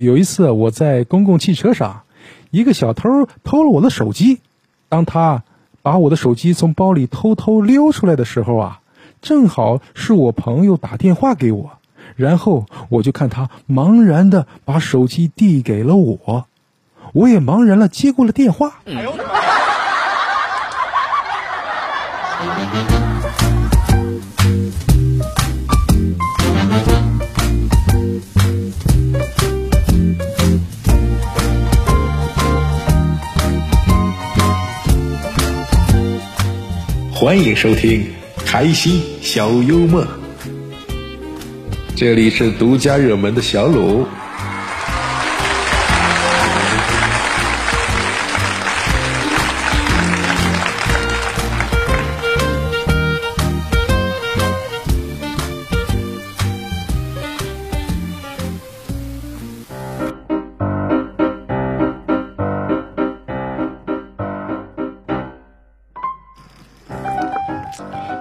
有一次我在公共汽车上，一个小偷偷了我的手机。当他把我的手机从包里偷偷溜出来的时候啊，正好是我朋友打电话给我，然后我就看他茫然的把手机递给了我，我也茫然了接过了电话。哎呦我的妈！欢迎收听开心小幽默，这里是独家热门的小鲁。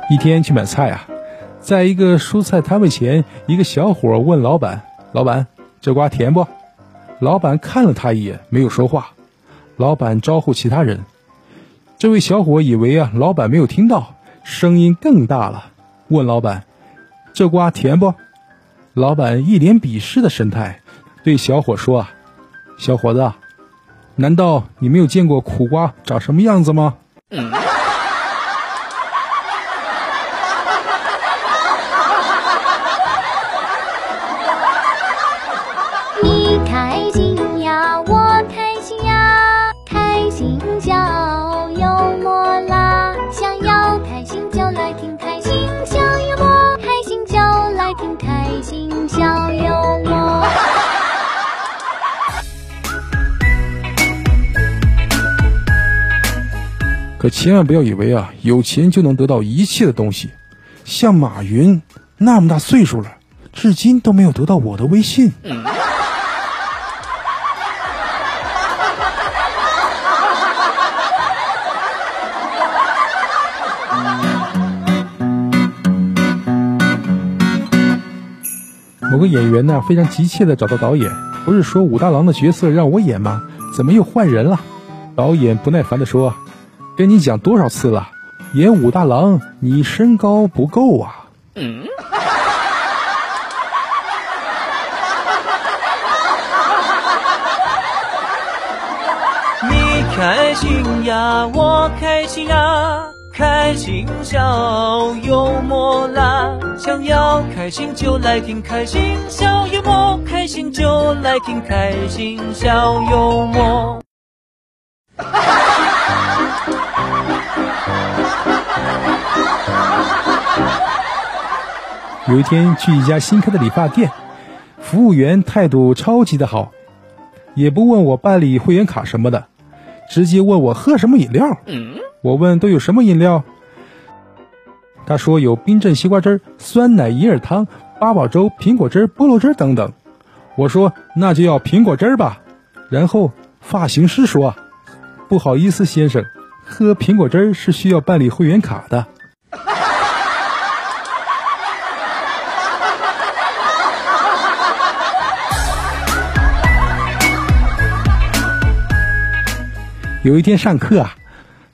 一天去买菜啊，在一个蔬菜摊位前，一个小伙问老板：“老板，这瓜甜不？”老板看了他一眼，没有说话。老板招呼其他人。这位小伙以为啊，老板没有听到，声音更大了，问老板：“这瓜甜不？”老板一脸鄙视的神态，对小伙说：“啊，小伙子，难道你没有见过苦瓜长什么样子吗？”可千万不要以为啊，有钱就能得到一切的东西。像马云那么大岁数了，至今都没有得到我的微信。某个演员呢，非常急切的找到导演，不是说武大郎的角色让我演吗？怎么又换人了？导演不耐烦的说。跟你讲多少次了，演武大郎你身高不够啊！嗯。你开心呀，我开心啊，开心笑幽默啦！想要开心就来听开心笑幽默，开心就来听开心笑幽默。有一天去一家新开的理发店，服务员态度超级的好，也不问我办理会员卡什么的，直接问我喝什么饮料。我问都有什么饮料，他说有冰镇西瓜汁、酸奶银耳汤、八宝粥、苹果汁、菠萝汁等等。我说那就要苹果汁吧。然后发型师说：“不好意思，先生，喝苹果汁儿是需要办理会员卡的。”有一天上课啊，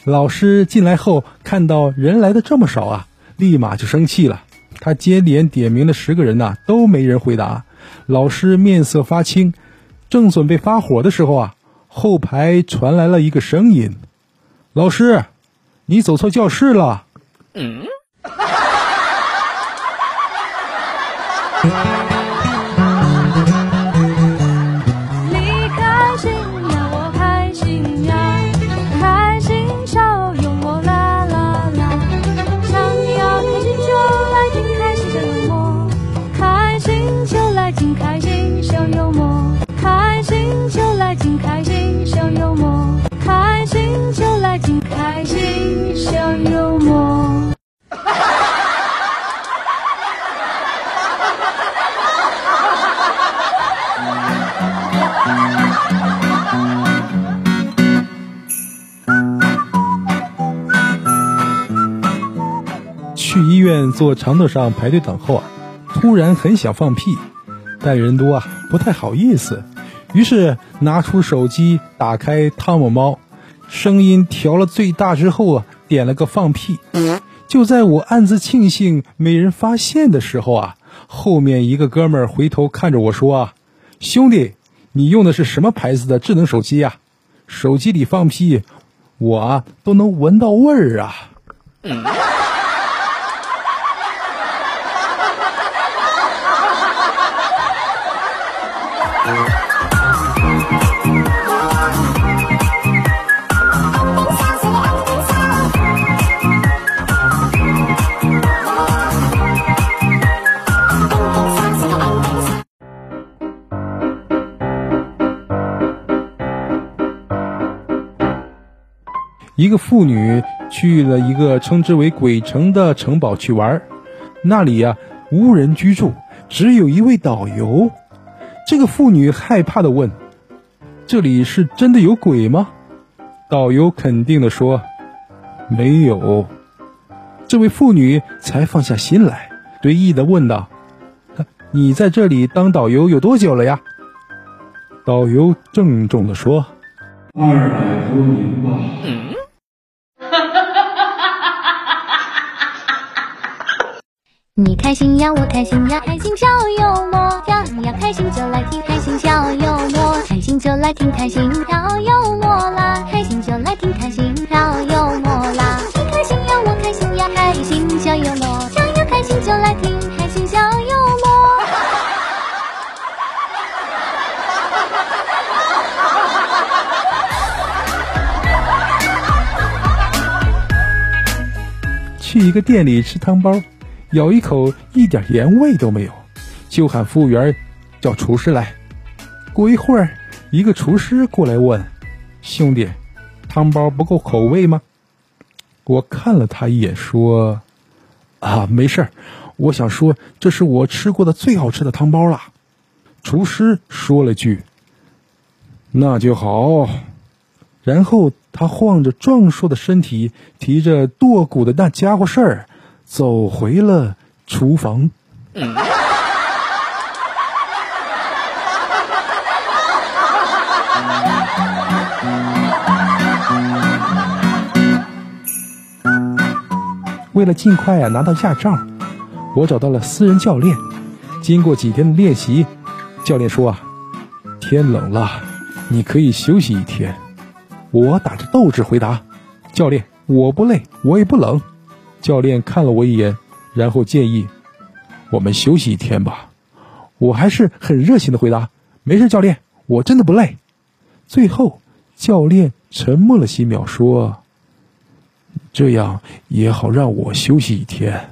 老师进来后看到人来的这么少啊，立马就生气了。他接连点名的十个人呐，都没人回答。老师面色发青，正准备发火的时候啊，后排传来了一个声音：“老师，你走错教室了。”嗯。去医院坐长凳上排队等候啊，突然很想放屁，但人多啊，不太好意思，于是拿出手机，打开汤姆猫，声音调了最大之后啊，点了个放屁。就在我暗自庆幸没人发现的时候啊，后面一个哥们儿回头看着我说啊：“兄弟，你用的是什么牌子的智能手机呀？手机里放屁，我都能闻到味儿啊！”一个妇女去了一个称之为鬼城的城堡去玩，那里呀无人居住，只有一位导游。这个妇女害怕的问：“这里是真的有鬼吗？”导游肯定的说：“没有。”这位妇女才放下心来，随意的问道：“你在这里当导游有多久了呀？”导游郑重的说：“二百多年吧。”你开心呀，我开心呀，开心小幽默呀呀，开心就来听开心小幽默，开心就来听开心小幽默啦，开心就来听开心小幽默啦。你开心呀，我开心呀，开心小幽默想要，开心就来听开心小幽默。去一个店里吃汤包。咬一口，一点盐味都没有，就喊服务员叫厨师来。过一会儿，一个厨师过来问：“兄弟，汤包不够口味吗？”我看了他一眼，说：“啊，没事儿，我想说这是我吃过的最好吃的汤包了。”厨师说了句：“那就好。”然后他晃着壮硕的身体，提着剁骨的那家伙事儿。走回了厨房。为了尽快啊拿到驾照，我找到了私人教练。经过几天的练习，教练说啊，天冷了，你可以休息一天。我打着斗志回答，教练，我不累，我也不冷。教练看了我一眼，然后建议：“我们休息一天吧。”我还是很热情的回答：“没事，教练，我真的不累。”最后，教练沉默了几秒，说：“这样也好让我休息一天。”